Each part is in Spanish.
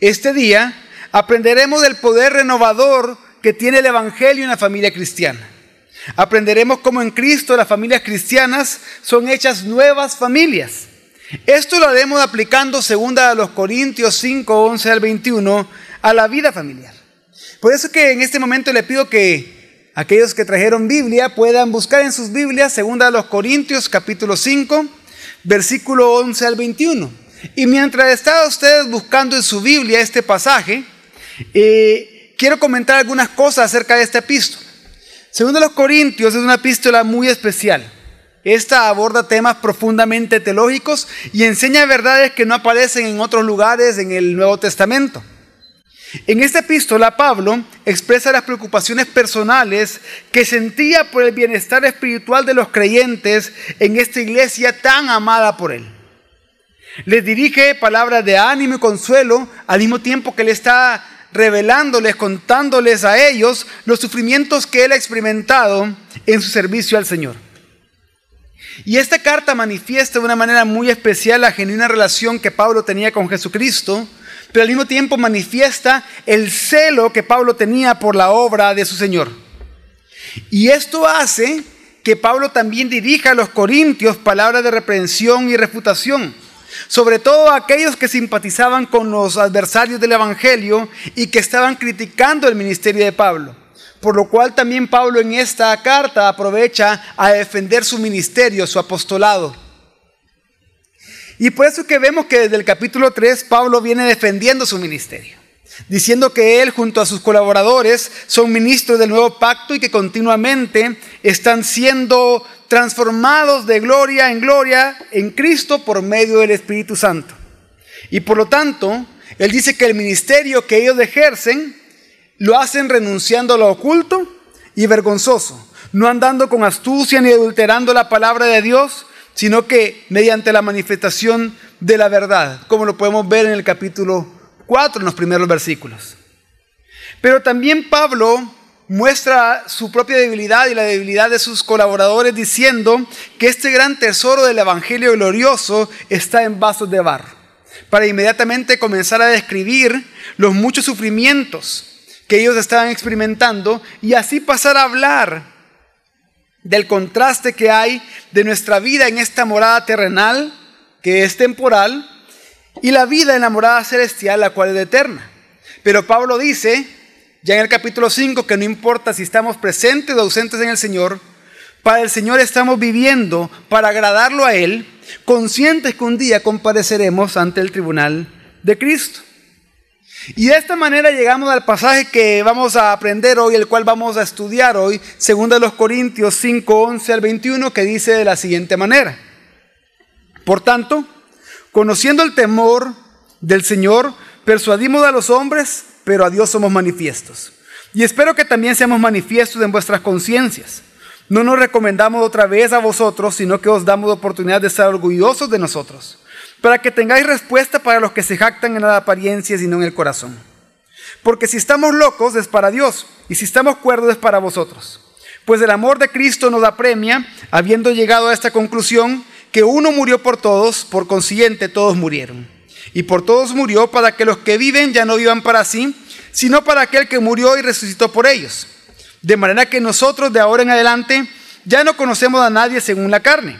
Este día aprenderemos del poder renovador que tiene el Evangelio en la familia cristiana. Aprenderemos cómo en Cristo las familias cristianas son hechas nuevas familias. Esto lo haremos aplicando segunda a los Corintios 5, 11 al 21 a la vida familiar. Por eso que en este momento le pido que aquellos que trajeron Biblia puedan buscar en sus Biblias segunda a los Corintios capítulo 5, versículo 11 al 21. Y mientras están ustedes buscando en su Biblia este pasaje, eh, quiero comentar algunas cosas acerca de esta epístola. Segundo los Corintios es una epístola muy especial. Esta aborda temas profundamente teológicos y enseña verdades que no aparecen en otros lugares en el Nuevo Testamento. En esta epístola Pablo expresa las preocupaciones personales que sentía por el bienestar espiritual de los creyentes en esta iglesia tan amada por él. Les dirige palabras de ánimo y consuelo al mismo tiempo que le está revelándoles, contándoles a ellos los sufrimientos que él ha experimentado en su servicio al Señor. Y esta carta manifiesta de una manera muy especial la genuina relación que Pablo tenía con Jesucristo, pero al mismo tiempo manifiesta el celo que Pablo tenía por la obra de su Señor. Y esto hace que Pablo también dirija a los corintios palabras de reprensión y refutación sobre todo aquellos que simpatizaban con los adversarios del Evangelio y que estaban criticando el ministerio de Pablo. Por lo cual también Pablo en esta carta aprovecha a defender su ministerio, su apostolado. Y por eso que vemos que desde el capítulo 3 Pablo viene defendiendo su ministerio, diciendo que él junto a sus colaboradores son ministros del nuevo pacto y que continuamente están siendo transformados de gloria en gloria en Cristo por medio del Espíritu Santo. Y por lo tanto, Él dice que el ministerio que ellos ejercen lo hacen renunciando a lo oculto y vergonzoso, no andando con astucia ni adulterando la palabra de Dios, sino que mediante la manifestación de la verdad, como lo podemos ver en el capítulo 4, en los primeros versículos. Pero también Pablo muestra su propia debilidad y la debilidad de sus colaboradores diciendo que este gran tesoro del Evangelio glorioso está en vasos de barro, para inmediatamente comenzar a describir los muchos sufrimientos que ellos estaban experimentando y así pasar a hablar del contraste que hay de nuestra vida en esta morada terrenal, que es temporal, y la vida en la morada celestial, la cual es eterna. Pero Pablo dice ya en el capítulo 5 que no importa si estamos presentes o ausentes en el Señor, para el Señor estamos viviendo para agradarlo a Él, conscientes que un día compareceremos ante el tribunal de Cristo. Y de esta manera llegamos al pasaje que vamos a aprender hoy, el cual vamos a estudiar hoy, segundo de los Corintios 5, 11 al 21, que dice de la siguiente manera. Por tanto, conociendo el temor del Señor, persuadimos a los hombres pero a Dios somos manifiestos. Y espero que también seamos manifiestos en vuestras conciencias. No nos recomendamos otra vez a vosotros, sino que os damos oportunidad de ser orgullosos de nosotros, para que tengáis respuesta para los que se jactan en la apariencia y no en el corazón. Porque si estamos locos es para Dios, y si estamos cuerdos es para vosotros. Pues el amor de Cristo nos apremia, habiendo llegado a esta conclusión, que uno murió por todos, por consiguiente todos murieron. Y por todos murió para que los que viven ya no vivan para sí, sino para aquel que murió y resucitó por ellos. De manera que nosotros de ahora en adelante ya no conocemos a nadie según la carne.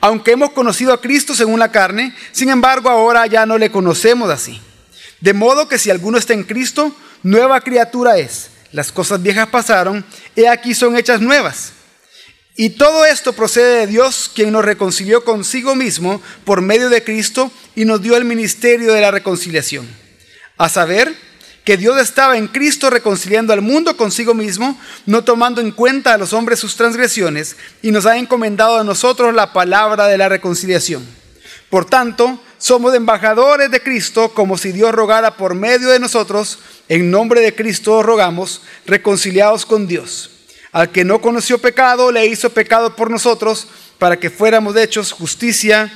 Aunque hemos conocido a Cristo según la carne, sin embargo ahora ya no le conocemos así. De modo que si alguno está en Cristo, nueva criatura es. Las cosas viejas pasaron, y aquí son hechas nuevas. Y todo esto procede de Dios, quien nos reconcilió consigo mismo por medio de Cristo y nos dio el ministerio de la reconciliación. A saber, que Dios estaba en Cristo reconciliando al mundo consigo mismo, no tomando en cuenta a los hombres sus transgresiones, y nos ha encomendado a nosotros la palabra de la reconciliación. Por tanto, somos embajadores de Cristo, como si Dios rogara por medio de nosotros, en nombre de Cristo rogamos, reconciliados con Dios. Al que no conoció pecado, le hizo pecado por nosotros, para que fuéramos hechos justicia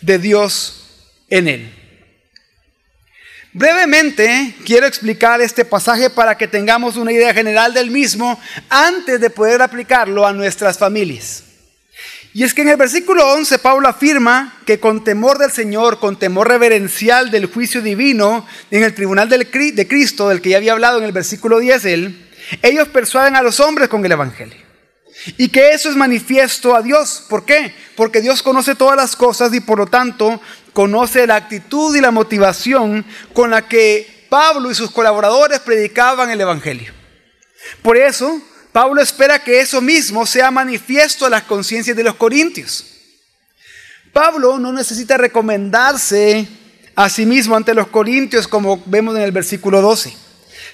de Dios en él. Brevemente quiero explicar este pasaje para que tengamos una idea general del mismo antes de poder aplicarlo a nuestras familias. Y es que en el versículo 11 Pablo afirma que con temor del Señor, con temor reverencial del juicio divino en el tribunal de Cristo, del que ya había hablado en el versículo 10 él, ellos persuaden a los hombres con el Evangelio. Y que eso es manifiesto a Dios. ¿Por qué? Porque Dios conoce todas las cosas y por lo tanto conoce la actitud y la motivación con la que Pablo y sus colaboradores predicaban el Evangelio. Por eso, Pablo espera que eso mismo sea manifiesto a las conciencias de los corintios. Pablo no necesita recomendarse a sí mismo ante los corintios como vemos en el versículo 12,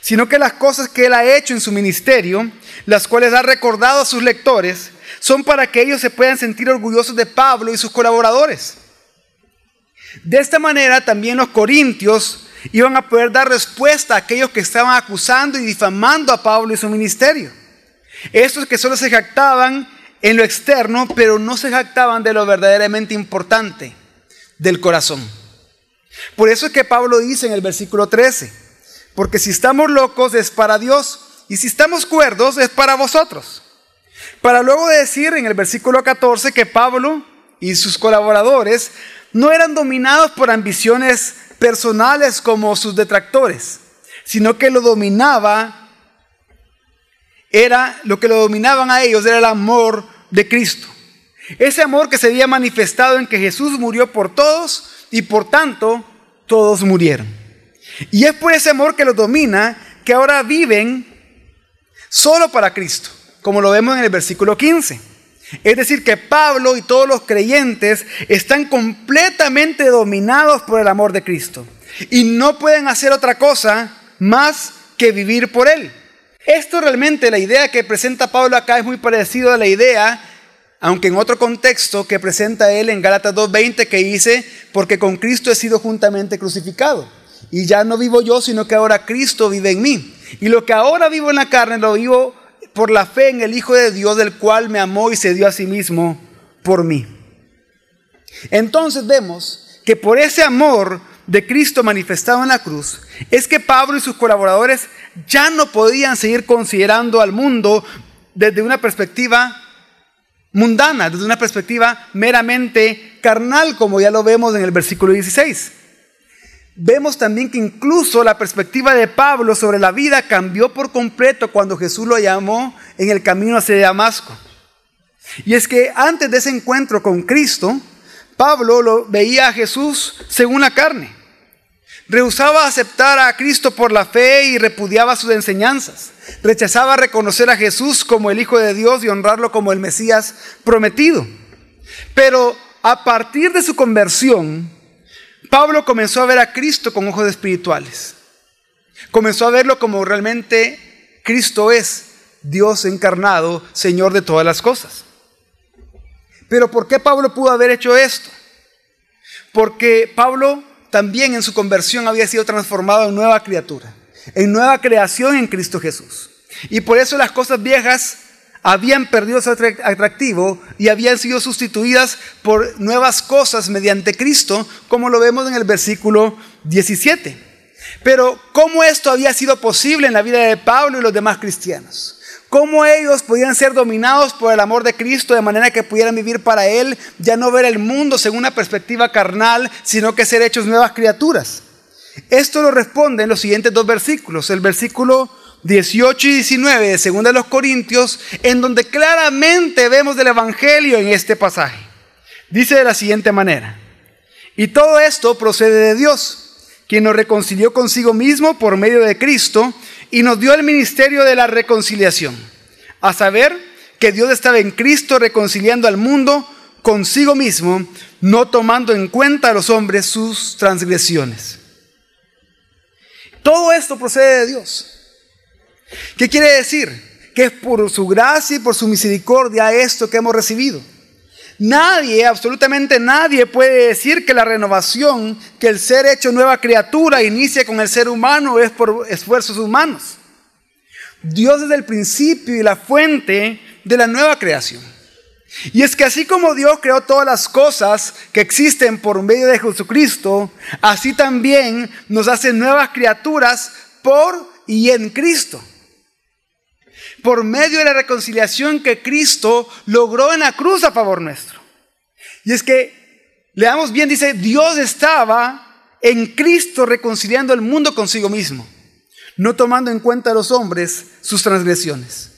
sino que las cosas que él ha hecho en su ministerio, las cuales ha recordado a sus lectores, son para que ellos se puedan sentir orgullosos de Pablo y sus colaboradores. De esta manera también los corintios iban a poder dar respuesta a aquellos que estaban acusando y difamando a Pablo y su ministerio. Estos que solo se jactaban en lo externo, pero no se jactaban de lo verdaderamente importante, del corazón. Por eso es que Pablo dice en el versículo 13, porque si estamos locos es para Dios y si estamos cuerdos es para vosotros. Para luego decir en el versículo 14 que Pablo y sus colaboradores no eran dominados por ambiciones personales como sus detractores, sino que lo dominaba era lo que lo dominaban a ellos, era el amor de Cristo. Ese amor que se había manifestado en que Jesús murió por todos y por tanto todos murieron. Y es por ese amor que los domina que ahora viven solo para Cristo, como lo vemos en el versículo 15. Es decir, que Pablo y todos los creyentes están completamente dominados por el amor de Cristo y no pueden hacer otra cosa más que vivir por Él. Esto realmente, la idea que presenta Pablo acá es muy parecido a la idea, aunque en otro contexto, que presenta él en Gálatas 2.20, que dice, porque con Cristo he sido juntamente crucificado. Y ya no vivo yo, sino que ahora Cristo vive en mí. Y lo que ahora vivo en la carne, lo vivo por la fe en el Hijo de Dios, del cual me amó y se dio a sí mismo por mí. Entonces vemos que por ese amor de Cristo manifestado en la cruz, es que Pablo y sus colaboradores ya no podían seguir considerando al mundo desde una perspectiva mundana, desde una perspectiva meramente carnal, como ya lo vemos en el versículo 16. Vemos también que incluso la perspectiva de Pablo sobre la vida cambió por completo cuando Jesús lo llamó en el camino hacia Damasco. Y es que antes de ese encuentro con Cristo, Pablo lo veía a Jesús según la carne. Rehusaba aceptar a Cristo por la fe y repudiaba sus enseñanzas. Rechazaba reconocer a Jesús como el Hijo de Dios y honrarlo como el Mesías prometido. Pero a partir de su conversión, Pablo comenzó a ver a Cristo con ojos espirituales. Comenzó a verlo como realmente Cristo es, Dios encarnado, Señor de todas las cosas. Pero ¿por qué Pablo pudo haber hecho esto? Porque Pablo también en su conversión había sido transformado en nueva criatura, en nueva creación en Cristo Jesús. Y por eso las cosas viejas habían perdido su atractivo y habían sido sustituidas por nuevas cosas mediante Cristo, como lo vemos en el versículo 17. Pero ¿cómo esto había sido posible en la vida de Pablo y los demás cristianos? cómo ellos podían ser dominados por el amor de Cristo de manera que pudieran vivir para Él, ya no ver el mundo según una perspectiva carnal, sino que ser hechos nuevas criaturas. Esto lo responde en los siguientes dos versículos, el versículo 18 y 19 de 2 de los Corintios, en donde claramente vemos del Evangelio en este pasaje. Dice de la siguiente manera, y todo esto procede de Dios, quien nos reconcilió consigo mismo por medio de Cristo, y nos dio el ministerio de la reconciliación, a saber que Dios estaba en Cristo reconciliando al mundo consigo mismo, no tomando en cuenta a los hombres sus transgresiones. Todo esto procede de Dios. ¿Qué quiere decir? Que es por su gracia y por su misericordia esto que hemos recibido. Nadie, absolutamente nadie puede decir que la renovación, que el ser hecho nueva criatura inicia con el ser humano es por esfuerzos humanos. Dios es el principio y la fuente de la nueva creación. Y es que así como Dios creó todas las cosas que existen por medio de Jesucristo, así también nos hace nuevas criaturas por y en Cristo por medio de la reconciliación que Cristo logró en la cruz a favor nuestro. Y es que, leamos bien, dice, Dios estaba en Cristo reconciliando el mundo consigo mismo, no tomando en cuenta a los hombres sus transgresiones.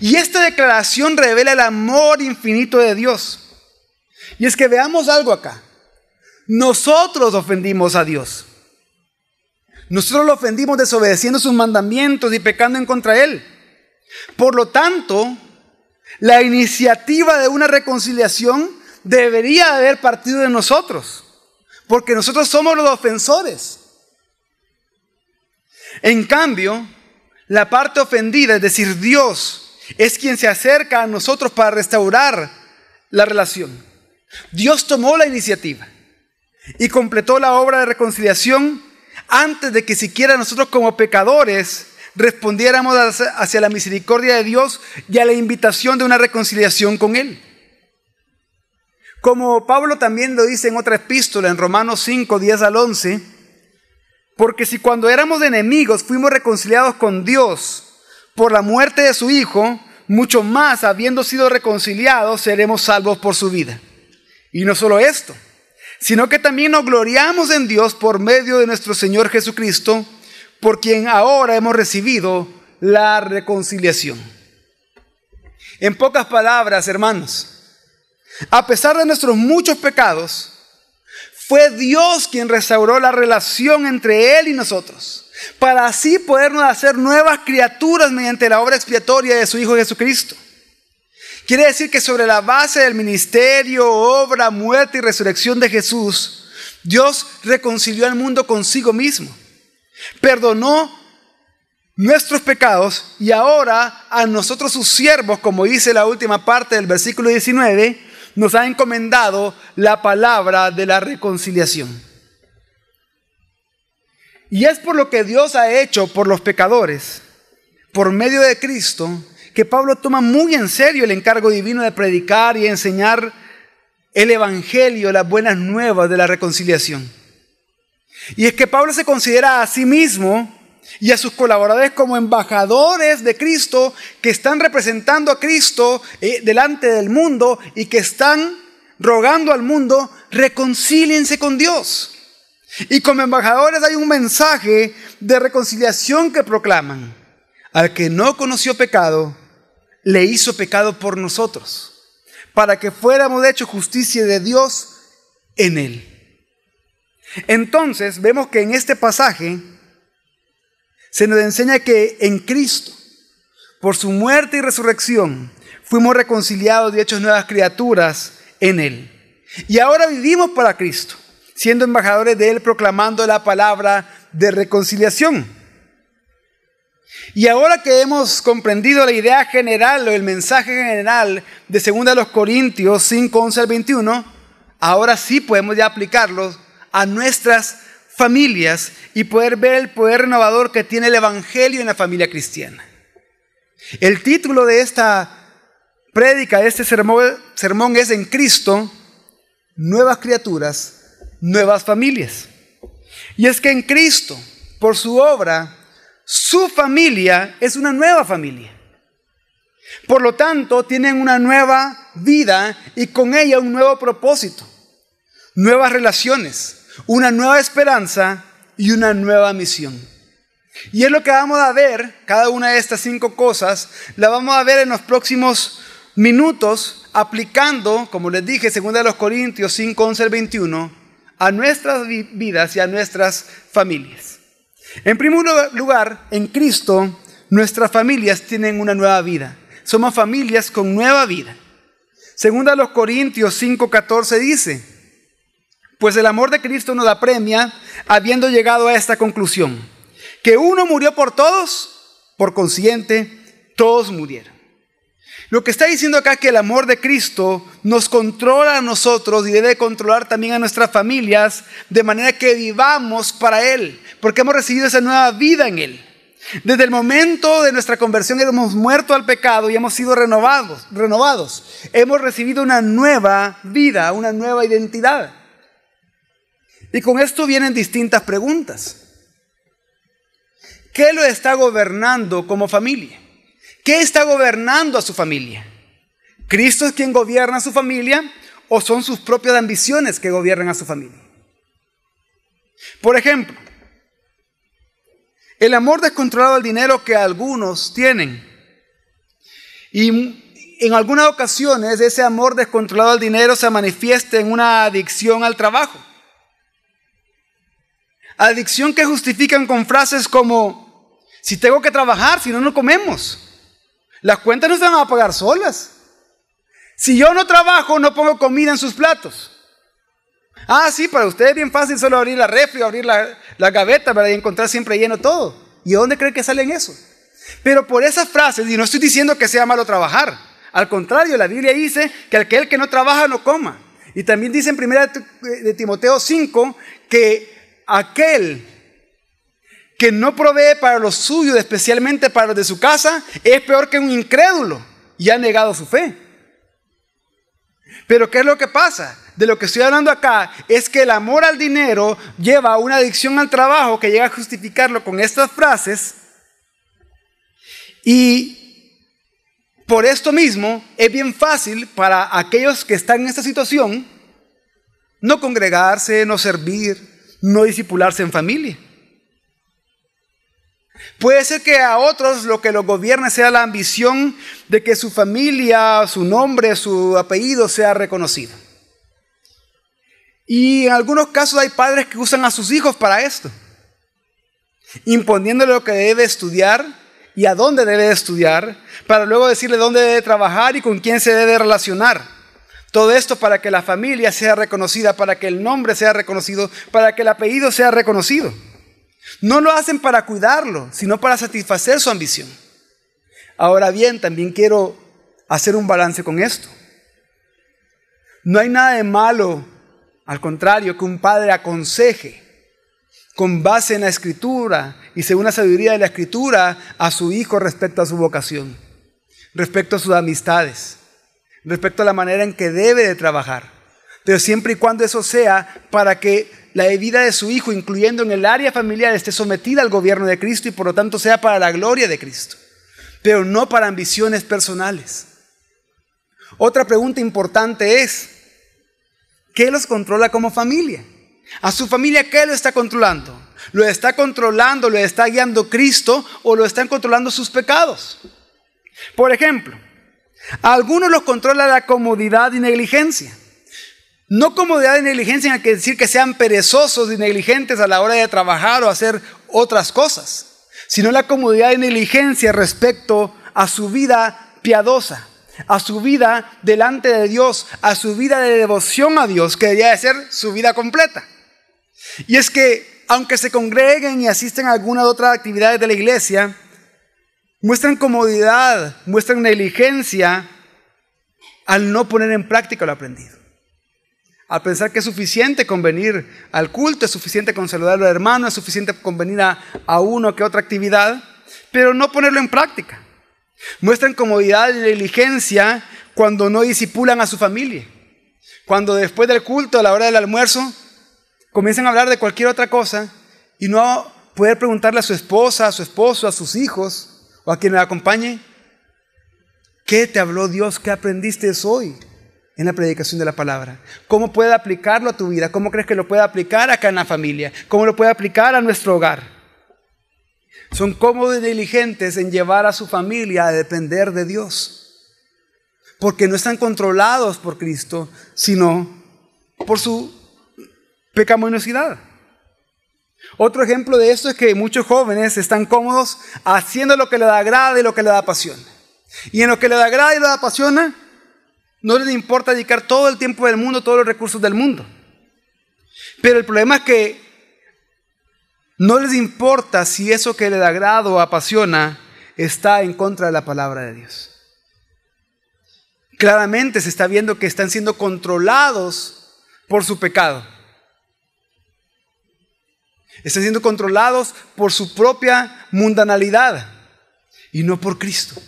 Y esta declaración revela el amor infinito de Dios. Y es que veamos algo acá. Nosotros ofendimos a Dios. Nosotros lo ofendimos desobedeciendo sus mandamientos y pecando en contra Él. Por lo tanto, la iniciativa de una reconciliación debería haber partido de nosotros, porque nosotros somos los ofensores. En cambio, la parte ofendida, es decir, Dios, es quien se acerca a nosotros para restaurar la relación. Dios tomó la iniciativa y completó la obra de reconciliación antes de que siquiera nosotros como pecadores respondiéramos hacia la misericordia de Dios y a la invitación de una reconciliación con Él. Como Pablo también lo dice en otra epístola, en Romanos 5, 10 al 11, porque si cuando éramos enemigos fuimos reconciliados con Dios por la muerte de su Hijo, mucho más habiendo sido reconciliados seremos salvos por su vida. Y no solo esto, sino que también nos gloriamos en Dios por medio de nuestro Señor Jesucristo, por quien ahora hemos recibido la reconciliación. En pocas palabras, hermanos, a pesar de nuestros muchos pecados, fue Dios quien restauró la relación entre Él y nosotros, para así podernos hacer nuevas criaturas mediante la obra expiatoria de su Hijo Jesucristo. Quiere decir que sobre la base del ministerio, obra, muerte y resurrección de Jesús, Dios reconcilió al mundo consigo mismo. Perdonó nuestros pecados y ahora a nosotros sus siervos, como dice la última parte del versículo 19, nos ha encomendado la palabra de la reconciliación. Y es por lo que Dios ha hecho por los pecadores, por medio de Cristo, que Pablo toma muy en serio el encargo divino de predicar y enseñar el Evangelio, las buenas nuevas de la reconciliación. Y es que Pablo se considera a sí mismo y a sus colaboradores como embajadores de Cristo que están representando a Cristo eh, delante del mundo y que están rogando al mundo, reconcíliense con Dios. Y como embajadores hay un mensaje de reconciliación que proclaman. Al que no conoció pecado, le hizo pecado por nosotros, para que fuéramos de hecho justicia de Dios en él. Entonces vemos que en este pasaje se nos enseña que en Cristo, por su muerte y resurrección, fuimos reconciliados y hechos nuevas criaturas en Él. Y ahora vivimos para Cristo, siendo embajadores de Él, proclamando la palabra de reconciliación. Y ahora que hemos comprendido la idea general o el mensaje general de 2 Corintios 5, 11 al 21, ahora sí podemos ya aplicarlos a nuestras familias y poder ver el poder renovador que tiene el Evangelio en la familia cristiana. El título de esta prédica, de este sermón, sermón es en Cristo, nuevas criaturas, nuevas familias. Y es que en Cristo, por su obra, su familia es una nueva familia. Por lo tanto, tienen una nueva vida y con ella un nuevo propósito, nuevas relaciones, una nueva esperanza y una nueva misión. Y es lo que vamos a ver, cada una de estas cinco cosas, la vamos a ver en los próximos minutos, aplicando, como les dije, según de los Corintios 5, 11 al 21, a nuestras vidas y a nuestras familias. En primer lugar, en Cristo, nuestras familias tienen una nueva vida. Somos familias con nueva vida. Segunda a los Corintios 5:14 dice, pues el amor de Cristo nos apremia habiendo llegado a esta conclusión, que uno murió por todos, por consiguiente, todos murieron. Lo que está diciendo acá es que el amor de Cristo nos controla a nosotros y debe controlar también a nuestras familias de manera que vivamos para Él, porque hemos recibido esa nueva vida en Él. Desde el momento de nuestra conversión hemos muerto al pecado y hemos sido renovados, renovados. Hemos recibido una nueva vida, una nueva identidad. Y con esto vienen distintas preguntas. ¿Qué lo está gobernando como familia? ¿Qué está gobernando a su familia? ¿Cristo es quien gobierna a su familia o son sus propias ambiciones que gobiernan a su familia. Por ejemplo, el amor descontrolado al dinero que algunos tienen. Y en algunas ocasiones ese amor descontrolado al dinero se manifiesta en una adicción al trabajo. Adicción que justifican con frases como, si tengo que trabajar, si no, no comemos. Las cuentas no se van a pagar solas. Si yo no trabajo, no pongo comida en sus platos. Ah, sí, para usted es bien fácil solo abrir la refri, abrir la, la gaveta para encontrar siempre lleno todo. ¿Y dónde cree que salen eso? Pero por esas frases, y no estoy diciendo que sea malo trabajar, al contrario, la Biblia dice que aquel que no trabaja no coma. Y también dice en 1 de Timoteo 5 que aquel que no provee para los suyos, especialmente para los de su casa, es peor que un incrédulo y ha negado su fe. Pero ¿qué es lo que pasa? De lo que estoy hablando acá es que el amor al dinero lleva a una adicción al trabajo que llega a justificarlo con estas frases. Y por esto mismo es bien fácil para aquellos que están en esta situación no congregarse, no servir, no disipularse en familia. Puede ser que a otros lo que los gobierne sea la ambición de que su familia, su nombre, su apellido sea reconocido. Y en algunos casos hay padres que usan a sus hijos para esto, imponiéndole lo que debe estudiar y a dónde debe estudiar, para luego decirle dónde debe trabajar y con quién se debe relacionar. Todo esto para que la familia sea reconocida, para que el nombre sea reconocido, para que el apellido sea reconocido. No lo hacen para cuidarlo, sino para satisfacer su ambición. Ahora bien, también quiero hacer un balance con esto. No hay nada de malo, al contrario, que un padre aconseje con base en la escritura y según la sabiduría de la escritura a su hijo respecto a su vocación, respecto a sus amistades, respecto a la manera en que debe de trabajar. Pero siempre y cuando eso sea para que la vida de su hijo, incluyendo en el área familiar, esté sometida al gobierno de Cristo y por lo tanto sea para la gloria de Cristo, pero no para ambiciones personales. Otra pregunta importante es, ¿qué los controla como familia? ¿A su familia qué lo está controlando? ¿Lo está controlando, lo está guiando Cristo o lo están controlando sus pecados? Por ejemplo, a algunos los controla la comodidad y negligencia. No comodidad y negligencia hay que decir que sean perezosos y negligentes a la hora de trabajar o hacer otras cosas, sino la comodidad y negligencia respecto a su vida piadosa, a su vida delante de Dios, a su vida de devoción a Dios, que debería de ser su vida completa. Y es que, aunque se congreguen y asisten a alguna de otras actividades de la iglesia, muestran comodidad, muestran negligencia al no poner en práctica lo aprendido al pensar que es suficiente con venir al culto, es suficiente con saludar a los hermanos, es suficiente con venir a, a uno que otra actividad, pero no ponerlo en práctica. Muestran comodidad y negligencia cuando no disipulan a su familia. Cuando después del culto, a la hora del almuerzo, comienzan a hablar de cualquier otra cosa y no poder preguntarle a su esposa, a su esposo, a sus hijos o a quien le acompañe, ¿qué te habló Dios? ¿Qué aprendiste hoy? En la predicación de la palabra. ¿Cómo puede aplicarlo a tu vida? ¿Cómo crees que lo puede aplicar acá en la familia? ¿Cómo lo puede aplicar a nuestro hogar? Son cómodos y diligentes en llevar a su familia a depender de Dios. Porque no están controlados por Cristo, sino por su pecaminosidad. Otro ejemplo de esto es que muchos jóvenes están cómodos haciendo lo que les agrada y lo que les apasiona. Y en lo que les agrada y les apasiona, no les importa dedicar todo el tiempo del mundo, todos los recursos del mundo. Pero el problema es que no les importa si eso que les agrada o apasiona está en contra de la palabra de Dios. Claramente se está viendo que están siendo controlados por su pecado. Están siendo controlados por su propia mundanalidad y no por Cristo.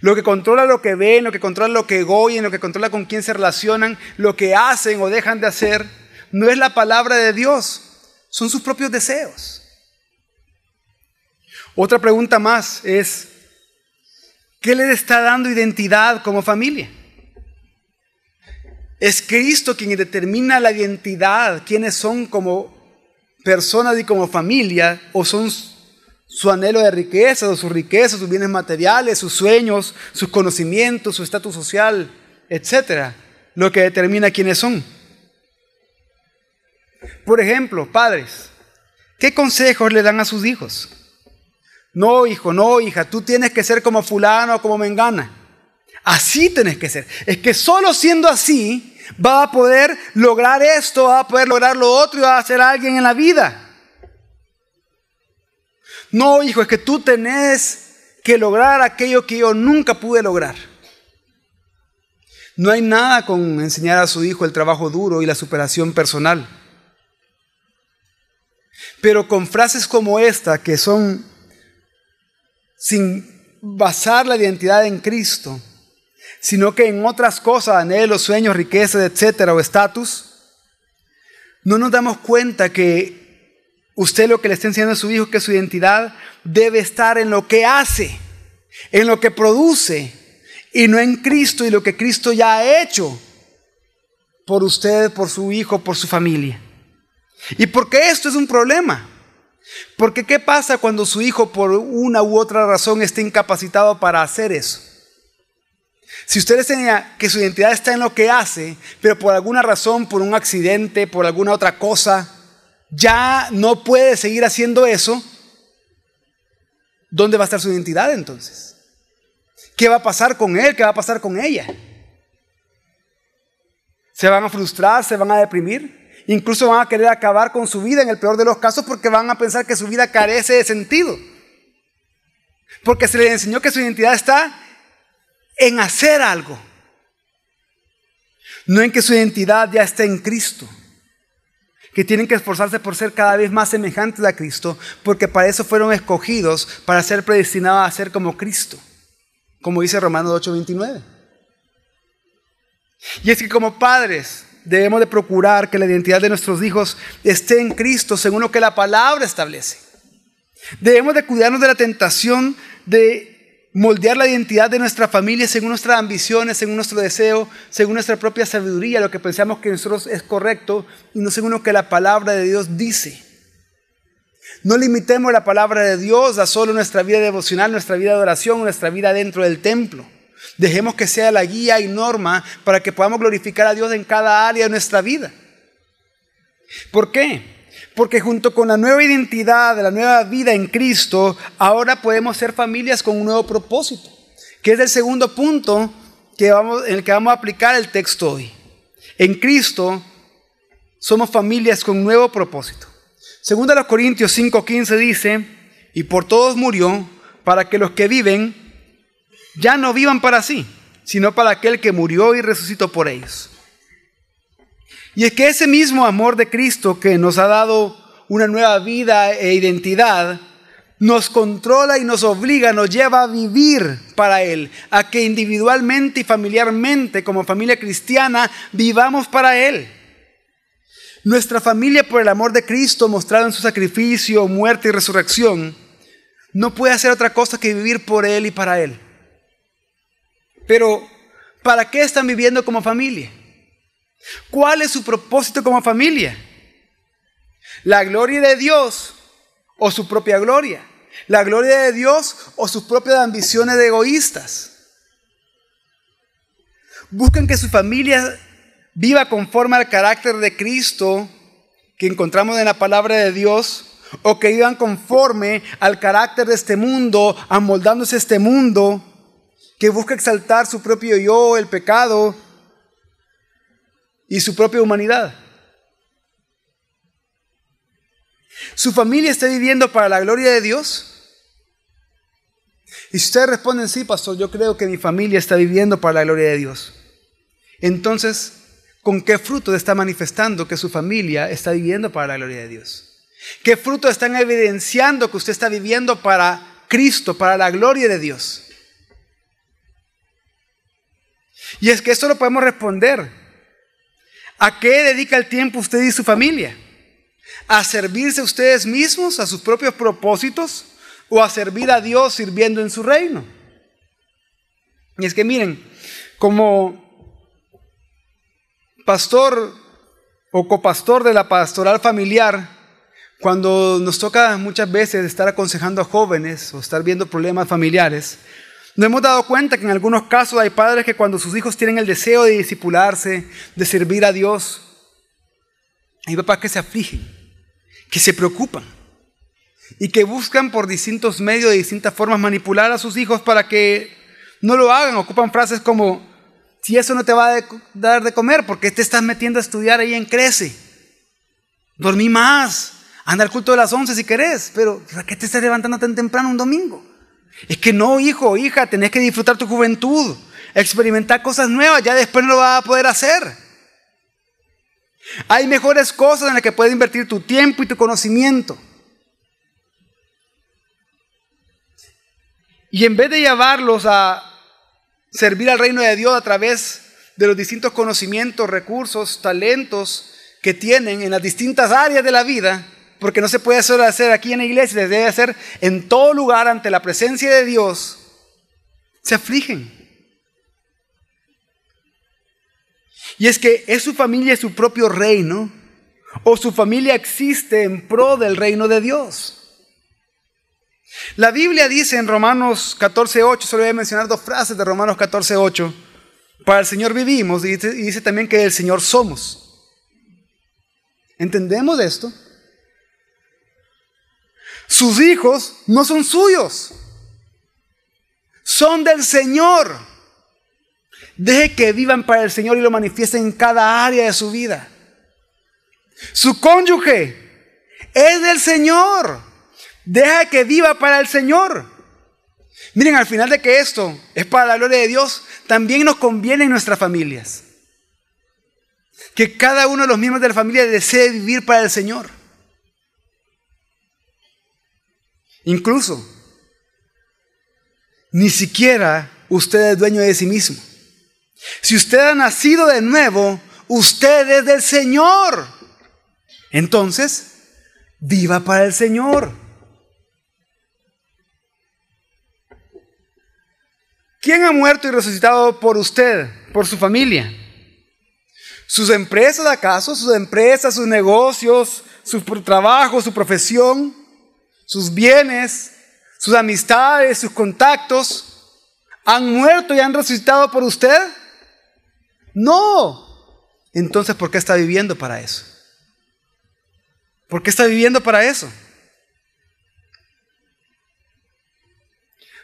Lo que controla lo que ven, lo que controla lo que goyen, lo que controla con quién se relacionan, lo que hacen o dejan de hacer, no es la palabra de Dios, son sus propios deseos. Otra pregunta más es, ¿qué les está dando identidad como familia? Es Cristo quien determina la identidad, quiénes son como personas y como familia, o son su anhelo de riqueza, sus riquezas, sus bienes materiales, sus sueños, sus conocimientos, su estatus social, etcétera, lo que determina quiénes son. Por ejemplo, padres, ¿qué consejos le dan a sus hijos? No, hijo, no, hija, tú tienes que ser como fulano o como mengana. Así tienes que ser. Es que solo siendo así va a poder lograr esto, va a poder lograr lo otro y va a ser alguien en la vida. No, hijo, es que tú tenés que lograr aquello que yo nunca pude lograr. No hay nada con enseñar a su hijo el trabajo duro y la superación personal. Pero con frases como esta, que son sin basar la identidad en Cristo, sino que en otras cosas, anhelos, sueños, riquezas, etcétera, o estatus, no nos damos cuenta que usted lo que le está enseñando a su hijo que su identidad debe estar en lo que hace, en lo que produce, y no en Cristo y lo que Cristo ya ha hecho por usted, por su hijo, por su familia. ¿Y por qué esto es un problema? Porque ¿qué pasa cuando su hijo por una u otra razón está incapacitado para hacer eso? Si usted enseña que su identidad está en lo que hace, pero por alguna razón, por un accidente, por alguna otra cosa, ya no puede seguir haciendo eso, ¿dónde va a estar su identidad entonces? ¿Qué va a pasar con él? ¿Qué va a pasar con ella? ¿Se van a frustrar? ¿Se van a deprimir? Incluso van a querer acabar con su vida en el peor de los casos porque van a pensar que su vida carece de sentido. Porque se les enseñó que su identidad está en hacer algo. No en que su identidad ya esté en Cristo. Que tienen que esforzarse por ser cada vez más semejantes a Cristo, porque para eso fueron escogidos, para ser predestinados a ser como Cristo. Como dice Romanos 8:29. Y es que como padres debemos de procurar que la identidad de nuestros hijos esté en Cristo según lo que la palabra establece. Debemos de cuidarnos de la tentación de moldear la identidad de nuestra familia según nuestras ambiciones, según nuestro deseo, según nuestra propia sabiduría, lo que pensamos que nosotros es correcto y no según lo que la palabra de Dios dice. No limitemos la palabra de Dios a solo nuestra vida devocional, nuestra vida de oración, nuestra vida dentro del templo. Dejemos que sea la guía y norma para que podamos glorificar a Dios en cada área de nuestra vida. ¿Por qué? Porque junto con la nueva identidad, de la nueva vida en Cristo, ahora podemos ser familias con un nuevo propósito, que es el segundo punto que vamos, en el que vamos a aplicar el texto hoy. En Cristo somos familias con un nuevo propósito. Segunda los Corintios 5:15 dice, y por todos murió, para que los que viven ya no vivan para sí, sino para aquel que murió y resucitó por ellos. Y es que ese mismo amor de Cristo que nos ha dado una nueva vida e identidad, nos controla y nos obliga, nos lleva a vivir para Él, a que individualmente y familiarmente, como familia cristiana, vivamos para Él. Nuestra familia, por el amor de Cristo mostrado en su sacrificio, muerte y resurrección, no puede hacer otra cosa que vivir por Él y para Él. Pero, ¿para qué están viviendo como familia? ¿Cuál es su propósito como familia? ¿La gloria de Dios o su propia gloria? ¿La gloria de Dios o sus propias ambiciones egoístas? Buscan que su familia viva conforme al carácter de Cristo que encontramos en la palabra de Dios o que vivan conforme al carácter de este mundo, amoldándose este mundo, que busca exaltar su propio yo, el pecado, y su propia humanidad. ¿Su familia está viviendo para la gloria de Dios? Y si ustedes responden, sí, pastor, yo creo que mi familia está viviendo para la gloria de Dios. Entonces, ¿con qué fruto está manifestando que su familia está viviendo para la gloria de Dios? ¿Qué fruto están evidenciando que usted está viviendo para Cristo, para la gloria de Dios? Y es que esto lo podemos responder ¿A qué dedica el tiempo usted y su familia? ¿A servirse ustedes mismos, a sus propios propósitos? ¿O a servir a Dios sirviendo en su reino? Y es que miren, como pastor o copastor de la pastoral familiar, cuando nos toca muchas veces estar aconsejando a jóvenes o estar viendo problemas familiares, nos hemos dado cuenta que en algunos casos hay padres que cuando sus hijos tienen el deseo de discipularse, de servir a Dios, hay papás que se afligen, que se preocupan y que buscan por distintos medios, de distintas formas, manipular a sus hijos para que no lo hagan. Ocupan frases como, si eso no te va a dar de comer, porque te estás metiendo a estudiar ahí en Crece? Dormí más, anda al culto de las 11 si querés, pero ¿para qué te estás levantando tan temprano un domingo? Es que no, hijo, hija, tenés que disfrutar tu juventud, experimentar cosas nuevas, ya después no lo vas a poder hacer. Hay mejores cosas en las que puedes invertir tu tiempo y tu conocimiento. Y en vez de llevarlos a servir al reino de Dios a través de los distintos conocimientos, recursos, talentos que tienen en las distintas áreas de la vida, porque no se puede solo hacer aquí en la iglesia, se debe hacer en todo lugar ante la presencia de Dios, se afligen. Y es que es su familia su propio reino, o su familia existe en pro del reino de Dios. La Biblia dice en Romanos 14.8, solo voy a mencionar dos frases de Romanos 14.8, para el Señor vivimos y dice, también que del Señor somos. ¿Entendemos esto? Sus hijos no son suyos, son del Señor. Deje que vivan para el Señor y lo manifiesten en cada área de su vida. Su cónyuge es del Señor. Deja que viva para el Señor. Miren, al final de que esto es para la gloria de Dios, también nos conviene en nuestras familias. Que cada uno de los miembros de la familia desee vivir para el Señor. Incluso, ni siquiera usted es dueño de sí mismo. Si usted ha nacido de nuevo, usted es del Señor. Entonces, viva para el Señor. ¿Quién ha muerto y resucitado por usted, por su familia? ¿Sus empresas acaso? ¿Sus empresas, sus negocios, su trabajo, su profesión, sus bienes, sus amistades, sus contactos? ¿Han muerto y han resucitado por usted? No. Entonces, ¿por qué está viviendo para eso? ¿Por qué está viviendo para eso?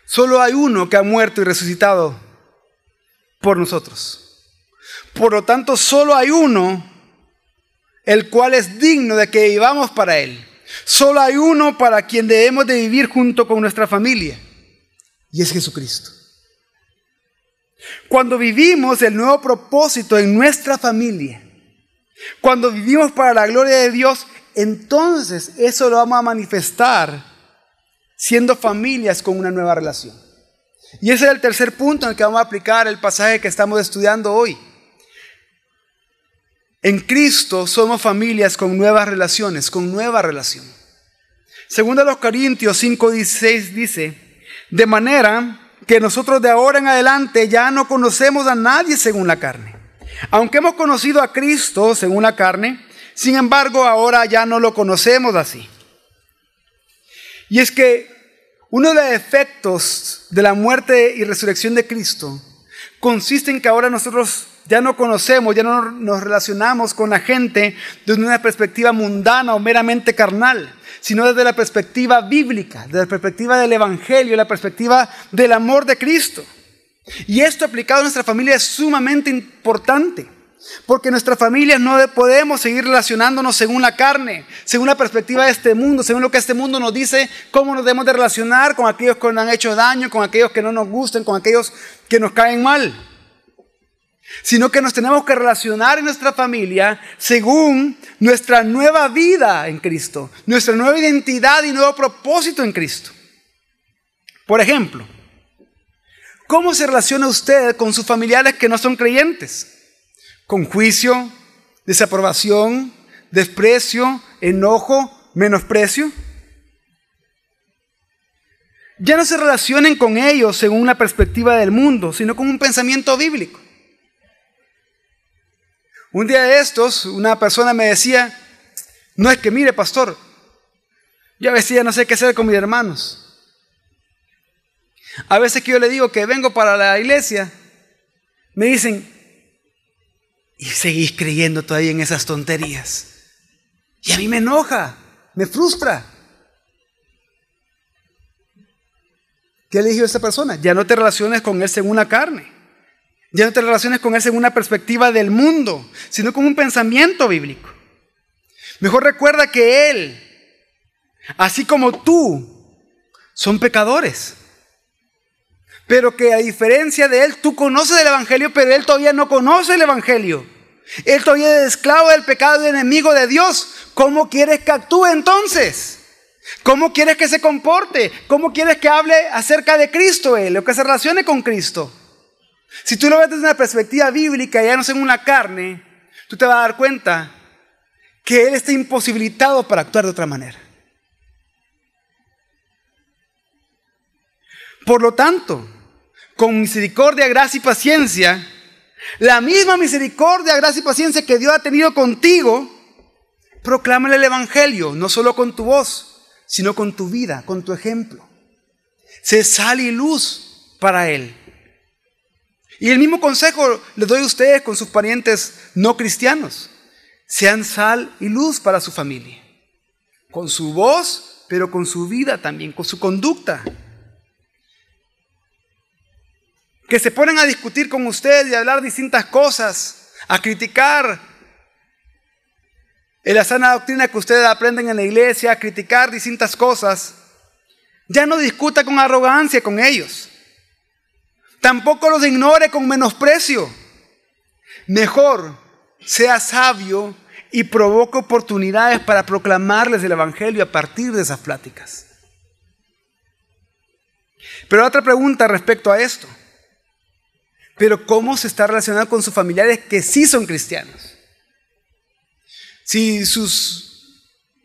Solo hay uno que ha muerto y resucitado por nosotros. Por lo tanto, solo hay uno el cual es digno de que vivamos para Él. Solo hay uno para quien debemos de vivir junto con nuestra familia. Y es Jesucristo. Cuando vivimos el nuevo propósito en nuestra familia, cuando vivimos para la gloria de Dios, entonces eso lo vamos a manifestar siendo familias con una nueva relación. Y ese es el tercer punto en el que vamos a aplicar el pasaje que estamos estudiando hoy. En Cristo somos familias con nuevas relaciones, con nueva relación. Segundo a los Corintios 5:16 dice, de manera que nosotros de ahora en adelante ya no conocemos a nadie según la carne. Aunque hemos conocido a Cristo según la carne, sin embargo ahora ya no lo conocemos así. Y es que uno de los efectos de la muerte y resurrección de Cristo consiste en que ahora nosotros ya no conocemos, ya no nos relacionamos con la gente desde una perspectiva mundana o meramente carnal, sino desde la perspectiva bíblica, desde la perspectiva del Evangelio, la perspectiva del amor de Cristo. Y esto aplicado a nuestra familia es sumamente importante. Porque nuestras familias no podemos seguir relacionándonos según la carne, según la perspectiva de este mundo, según lo que este mundo nos dice, cómo nos debemos de relacionar con aquellos que nos han hecho daño, con aquellos que no nos gustan, con aquellos que nos caen mal. Sino que nos tenemos que relacionar en nuestra familia según nuestra nueva vida en Cristo, nuestra nueva identidad y nuevo propósito en Cristo. Por ejemplo, ¿cómo se relaciona usted con sus familiares que no son creyentes? con juicio, desaprobación, desprecio, enojo, menosprecio. Ya no se relacionen con ellos según una perspectiva del mundo, sino con un pensamiento bíblico. Un día de estos, una persona me decía, no es que mire, pastor, yo a veces ya no sé qué hacer con mis hermanos. A veces que yo le digo que vengo para la iglesia, me dicen, y seguís creyendo todavía en esas tonterías. Y a mí me enoja, me frustra. ¿Qué le dijo a persona? Ya no te relaciones con él según la carne. Ya no te relaciones con él según una perspectiva del mundo, sino con un pensamiento bíblico. Mejor recuerda que él, así como tú, son pecadores. Pero que a diferencia de él, tú conoces el Evangelio, pero él todavía no conoce el Evangelio. Él todavía es esclavo del pecado y enemigo de Dios. ¿Cómo quieres que actúe entonces? ¿Cómo quieres que se comporte? ¿Cómo quieres que hable acerca de Cristo él o que se relacione con Cristo? Si tú lo ves desde una perspectiva bíblica, ya no según una carne, tú te vas a dar cuenta que él está imposibilitado para actuar de otra manera. Por lo tanto, con misericordia, gracia y paciencia, la misma misericordia, gracia y paciencia que Dios ha tenido contigo, proclámale el Evangelio, no solo con tu voz, sino con tu vida, con tu ejemplo. Sé sal y luz para Él. Y el mismo consejo le doy a ustedes con sus parientes no cristianos. Sean sal y luz para su familia. Con su voz, pero con su vida también, con su conducta que se ponen a discutir con usted y a hablar distintas cosas, a criticar en la sana doctrina que ustedes aprenden en la iglesia, a criticar distintas cosas, ya no discuta con arrogancia con ellos. Tampoco los ignore con menosprecio. Mejor sea sabio y provoque oportunidades para proclamarles el Evangelio a partir de esas pláticas. Pero otra pregunta respecto a esto. Pero ¿cómo se está relacionando con sus familiares que sí son cristianos? Si, sus,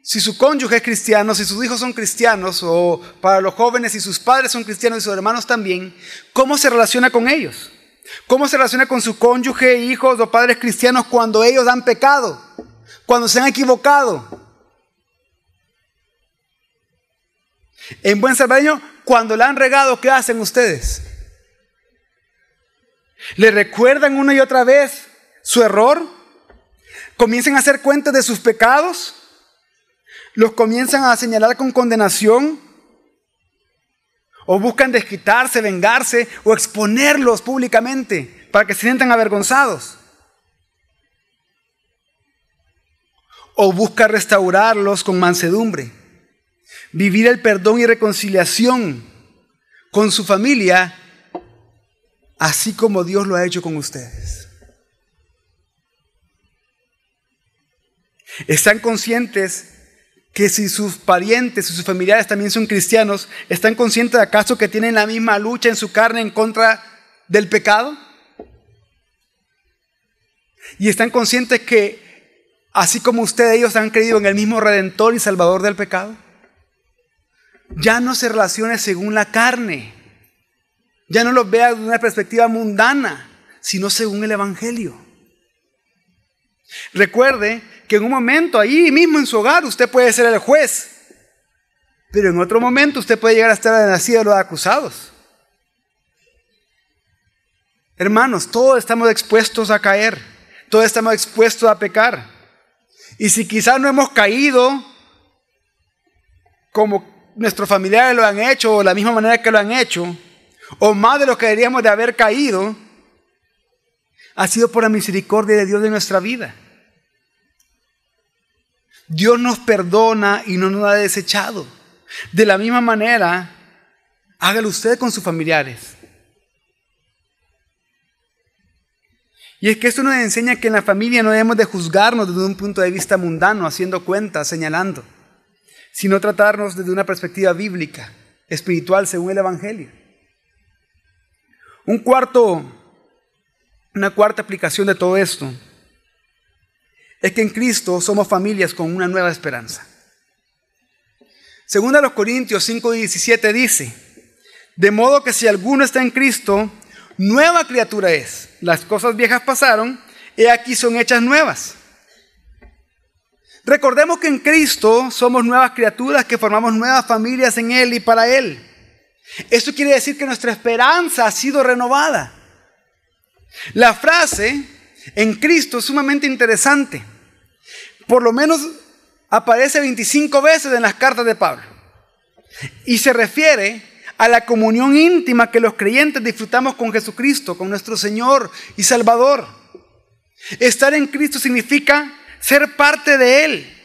si su cónyuge es cristiano, si sus hijos son cristianos, o para los jóvenes, si sus padres son cristianos y sus hermanos también, ¿cómo se relaciona con ellos? ¿Cómo se relaciona con su cónyuge, hijos o padres cristianos cuando ellos han pecado? Cuando se han equivocado. En buen salvadoreño, cuando la han regado, ¿qué hacen ustedes? le recuerdan una y otra vez su error, comienzan a hacer cuenta de sus pecados, los comienzan a señalar con condenación, o buscan desquitarse, vengarse o exponerlos públicamente para que se sientan avergonzados. O busca restaurarlos con mansedumbre, vivir el perdón y reconciliación con su familia así como Dios lo ha hecho con ustedes. Están conscientes que si sus parientes y sus familiares también son cristianos, ¿están conscientes acaso que tienen la misma lucha en su carne en contra del pecado? Y están conscientes que así como ustedes ellos han creído en el mismo redentor y salvador del pecado, ya no se relacione según la carne, ya no los vea de una perspectiva mundana, sino según el Evangelio. Recuerde que en un momento, ahí mismo en su hogar, usted puede ser el juez, pero en otro momento usted puede llegar a estar en la silla de los acusados. Hermanos, todos estamos expuestos a caer, todos estamos expuestos a pecar. Y si quizás no hemos caído como nuestros familiares lo han hecho o la misma manera que lo han hecho, o más de lo que deberíamos de haber caído, ha sido por la misericordia de Dios de nuestra vida. Dios nos perdona y no nos ha desechado. De la misma manera, hágalo usted con sus familiares. Y es que esto nos enseña que en la familia no debemos de juzgarnos desde un punto de vista mundano, haciendo cuentas, señalando, sino tratarnos desde una perspectiva bíblica, espiritual, según el Evangelio. Un cuarto, una cuarta aplicación de todo esto es que en Cristo somos familias con una nueva esperanza. Según a los Corintios 5:17 dice, de modo que si alguno está en Cristo, nueva criatura es. Las cosas viejas pasaron, he aquí son hechas nuevas. Recordemos que en Cristo somos nuevas criaturas que formamos nuevas familias en Él y para Él. Esto quiere decir que nuestra esperanza ha sido renovada. La frase en Cristo es sumamente interesante. Por lo menos aparece 25 veces en las cartas de Pablo. Y se refiere a la comunión íntima que los creyentes disfrutamos con Jesucristo, con nuestro Señor y Salvador. Estar en Cristo significa ser parte de Él.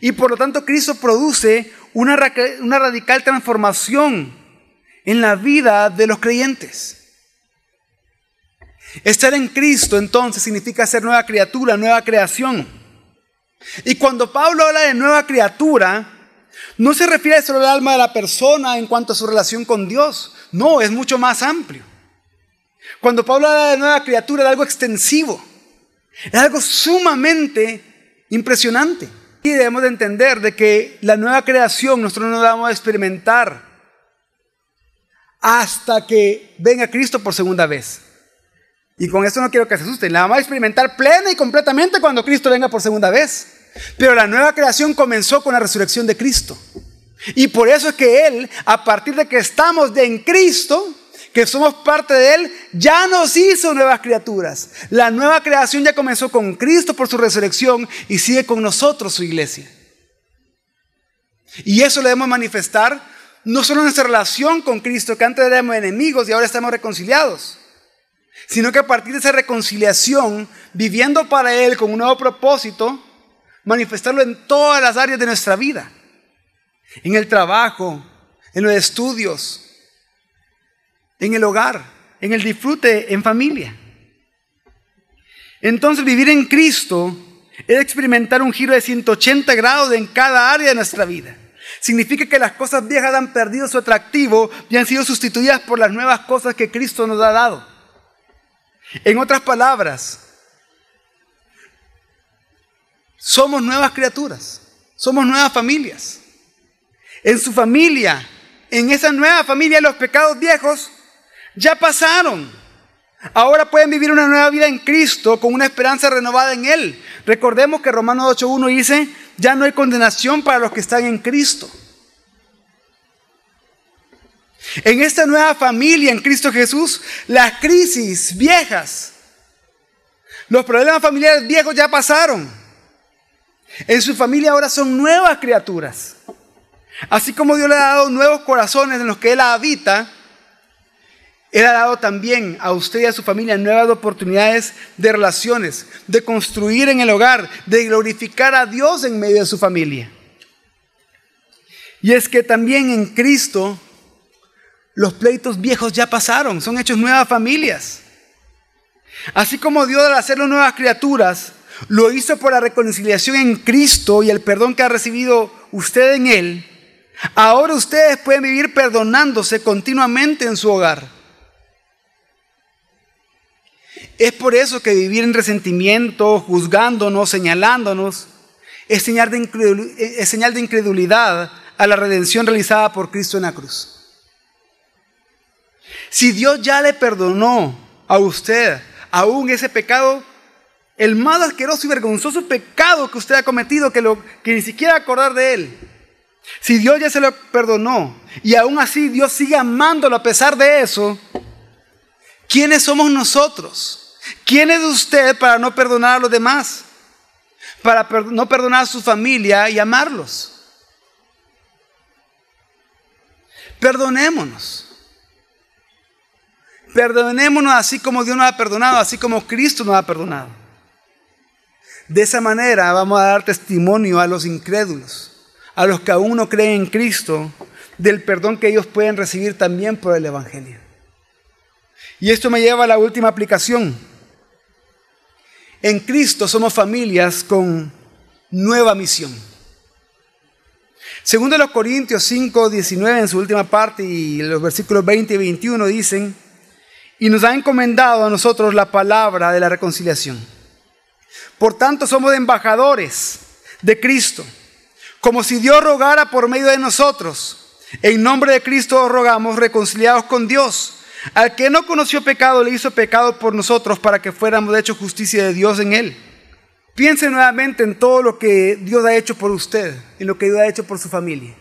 Y por lo tanto Cristo produce una, una radical transformación en la vida de los creyentes. Estar en Cristo entonces significa ser nueva criatura, nueva creación. Y cuando Pablo habla de nueva criatura, no se refiere solo al alma de la persona en cuanto a su relación con Dios. No, es mucho más amplio. Cuando Pablo habla de nueva criatura, es algo extensivo. Es algo sumamente impresionante. Y debemos de entender de que la nueva creación nosotros no la vamos a experimentar hasta que venga Cristo por segunda vez. Y con esto no quiero que se asusten. La vamos a experimentar plena y completamente cuando Cristo venga por segunda vez. Pero la nueva creación comenzó con la resurrección de Cristo. Y por eso es que Él, a partir de que estamos en Cristo, que somos parte de Él, ya nos hizo nuevas criaturas. La nueva creación ya comenzó con Cristo por su resurrección y sigue con nosotros su iglesia. Y eso lo debemos manifestar no solo en nuestra relación con Cristo, que antes éramos enemigos y ahora estamos reconciliados, sino que a partir de esa reconciliación, viviendo para Él con un nuevo propósito, manifestarlo en todas las áreas de nuestra vida, en el trabajo, en los estudios, en el hogar, en el disfrute en familia. Entonces vivir en Cristo es experimentar un giro de 180 grados en cada área de nuestra vida. Significa que las cosas viejas han perdido su atractivo y han sido sustituidas por las nuevas cosas que Cristo nos ha dado. En otras palabras, somos nuevas criaturas, somos nuevas familias. En su familia, en esa nueva familia, los pecados viejos ya pasaron. Ahora pueden vivir una nueva vida en Cristo con una esperanza renovada en Él. Recordemos que Romanos 8.1 dice, ya no hay condenación para los que están en Cristo. En esta nueva familia en Cristo Jesús, las crisis viejas, los problemas familiares viejos ya pasaron. En su familia ahora son nuevas criaturas. Así como Dios le ha dado nuevos corazones en los que Él habita, Él ha dado también a usted y a su familia nuevas oportunidades de relaciones, de construir en el hogar, de glorificar a Dios en medio de su familia. Y es que también en Cristo los pleitos viejos ya pasaron, son hechos nuevas familias. Así como Dios al hacerlo nuevas criaturas, lo hizo por la reconciliación en Cristo y el perdón que ha recibido usted en Él, ahora ustedes pueden vivir perdonándose continuamente en su hogar. Es por eso que vivir en resentimiento, juzgándonos, señalándonos, es señal de, incredulidad a la redención realizada por Cristo en la cruz. Si Dios ya le perdonó a usted aún ese pecado, el más asqueroso y vergonzoso pecado que usted ha cometido, que, lo, que ni siquiera acordar de él. Si Dios ya se lo perdonó y aún así Dios sigue amándolo a pesar de eso, ¿quiénes somos nosotros? ¿Quién es usted para no perdonar a los demás? Para no perdonar a su familia y amarlos. Perdonémonos. Perdonémonos así como Dios nos ha perdonado, así como Cristo nos ha perdonado. De esa manera vamos a dar testimonio a los incrédulos, a los que aún no creen en Cristo, del perdón que ellos pueden recibir también por el Evangelio. Y esto me lleva a la última aplicación. En Cristo somos familias con nueva misión. Segundo los Corintios 5, 19 en su última parte y los versículos 20 y 21 dicen, y nos ha encomendado a nosotros la palabra de la reconciliación. Por tanto, somos embajadores de Cristo, como si Dios rogara por medio de nosotros. En nombre de Cristo rogamos reconciliados con Dios. Al que no conoció pecado, le hizo pecado por nosotros para que fuéramos de hecho justicia de Dios en él. Piense nuevamente en todo lo que Dios ha hecho por usted, en lo que Dios ha hecho por su familia.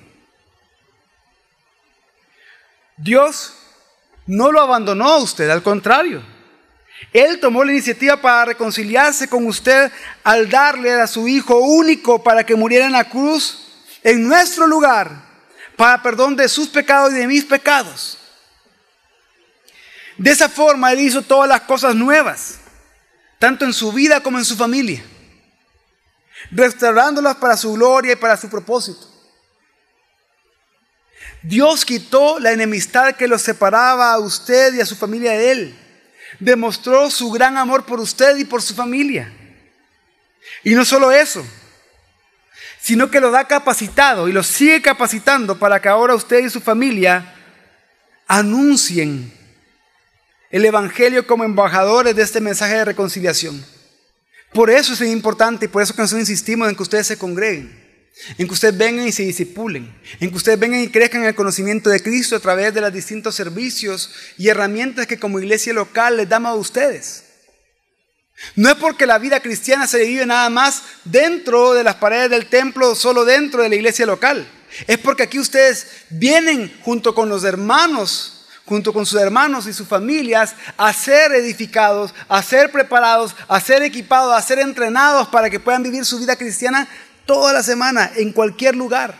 Dios no lo abandonó a usted, al contrario. Él tomó la iniciativa para reconciliarse con usted al darle a su Hijo único para que muriera en la cruz en nuestro lugar, para perdón de sus pecados y de mis pecados. De esa forma Él hizo todas las cosas nuevas, tanto en su vida como en su familia, restaurándolas para su gloria y para su propósito. Dios quitó la enemistad que los separaba a usted y a su familia de Él. Demostró su gran amor por usted y por su familia. Y no solo eso, sino que los ha capacitado y los sigue capacitando para que ahora usted y su familia anuncien el Evangelio como embajadores de este mensaje de reconciliación. Por eso es importante y por eso que nosotros insistimos en que ustedes se congreguen, en que ustedes vengan y se disipulen, en que ustedes vengan y crezcan en el conocimiento de Cristo a través de los distintos servicios y herramientas que como iglesia local les damos a ustedes. No es porque la vida cristiana se vive nada más dentro de las paredes del templo, solo dentro de la iglesia local. Es porque aquí ustedes vienen junto con los hermanos junto con sus hermanos y sus familias, a ser edificados, a ser preparados, a ser equipados, a ser entrenados para que puedan vivir su vida cristiana toda la semana, en cualquier lugar.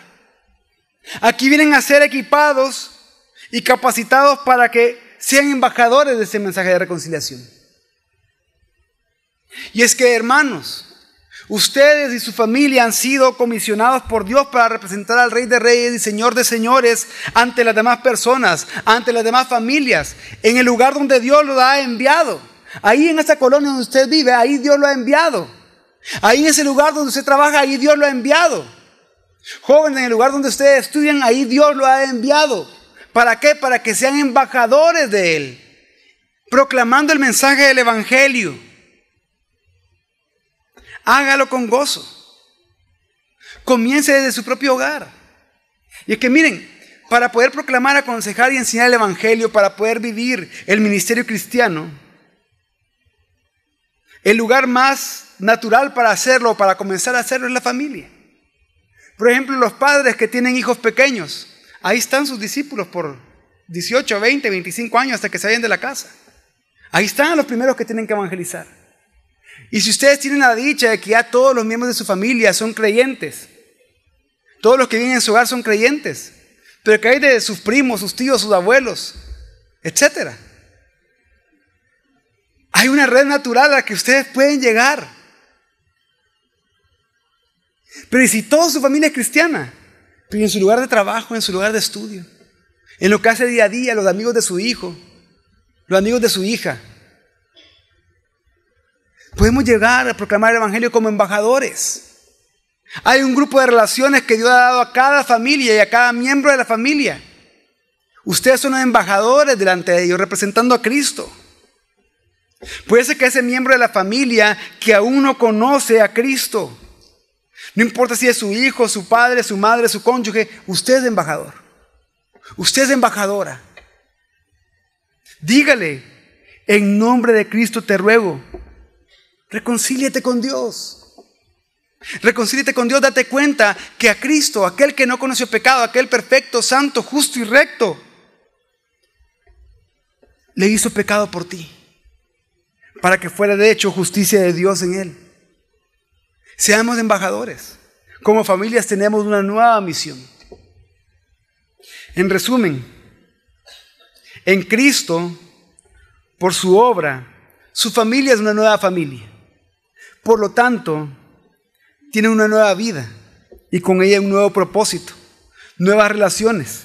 Aquí vienen a ser equipados y capacitados para que sean embajadores de ese mensaje de reconciliación. Y es que, hermanos, Ustedes y su familia han sido comisionados por Dios para representar al Rey de Reyes y Señor de Señores ante las demás personas, ante las demás familias, en el lugar donde Dios lo ha enviado. Ahí en esa colonia donde usted vive, ahí Dios lo ha enviado. Ahí en ese lugar donde usted trabaja, ahí Dios lo ha enviado. Jóvenes, en el lugar donde ustedes estudian, ahí Dios lo ha enviado. ¿Para qué? Para que sean embajadores de Él, proclamando el mensaje del Evangelio Hágalo con gozo. Comience desde su propio hogar. Y es que miren, para poder proclamar, aconsejar y enseñar el Evangelio, para poder vivir el ministerio cristiano, el lugar más natural para hacerlo, para comenzar a hacerlo, es la familia. Por ejemplo, los padres que tienen hijos pequeños, ahí están sus discípulos por 18, 20, 25 años hasta que salen de la casa. Ahí están los primeros que tienen que evangelizar. Y si ustedes tienen la dicha de que ya todos los miembros de su familia son creyentes, todos los que viven en su hogar son creyentes, pero que hay de sus primos, sus tíos, sus abuelos, etc. Hay una red natural a la que ustedes pueden llegar. Pero ¿y si toda su familia es cristiana? Pero en su lugar de trabajo, en su lugar de estudio, en lo que hace día a día, los amigos de su hijo, los amigos de su hija, Podemos llegar a proclamar el Evangelio como embajadores. Hay un grupo de relaciones que Dios ha dado a cada familia y a cada miembro de la familia. Ustedes son embajadores delante de ellos, representando a Cristo. Puede ser que ese miembro de la familia que aún no conoce a Cristo, no importa si es su hijo, su padre, su madre, su cónyuge, usted es embajador. Usted es embajadora. Dígale, en nombre de Cristo te ruego Reconcíliate con Dios. Reconcíliate con Dios, date cuenta que a Cristo, aquel que no conoció pecado, aquel perfecto, santo, justo y recto, le hizo pecado por ti, para que fuera de hecho justicia de Dios en él. Seamos embajadores. Como familias tenemos una nueva misión. En resumen, en Cristo, por su obra, su familia es una nueva familia. Por lo tanto, tiene una nueva vida y con ella un nuevo propósito, nuevas relaciones,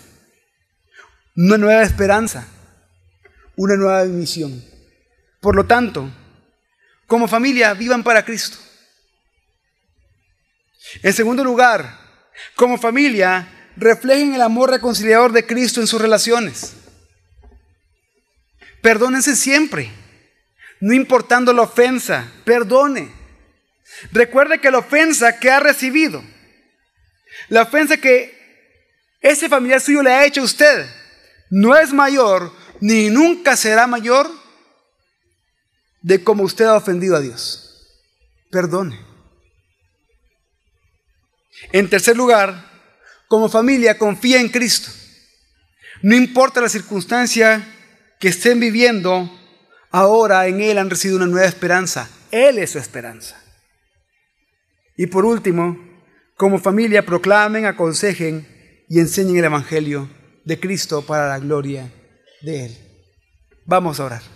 una nueva esperanza, una nueva misión. Por lo tanto, como familia, vivan para Cristo. En segundo lugar, como familia, reflejen el amor reconciliador de Cristo en sus relaciones. Perdónense siempre, no importando la ofensa, perdone. Recuerde que la ofensa que ha recibido, la ofensa que ese familiar suyo le ha hecho a usted, no es mayor ni nunca será mayor de cómo usted ha ofendido a Dios. Perdone. En tercer lugar, como familia, confía en Cristo. No importa la circunstancia que estén viviendo, ahora en Él han recibido una nueva esperanza. Él es su esperanza. Y por último, como familia, proclamen, aconsejen y enseñen el Evangelio de Cristo para la gloria de Él. Vamos a orar.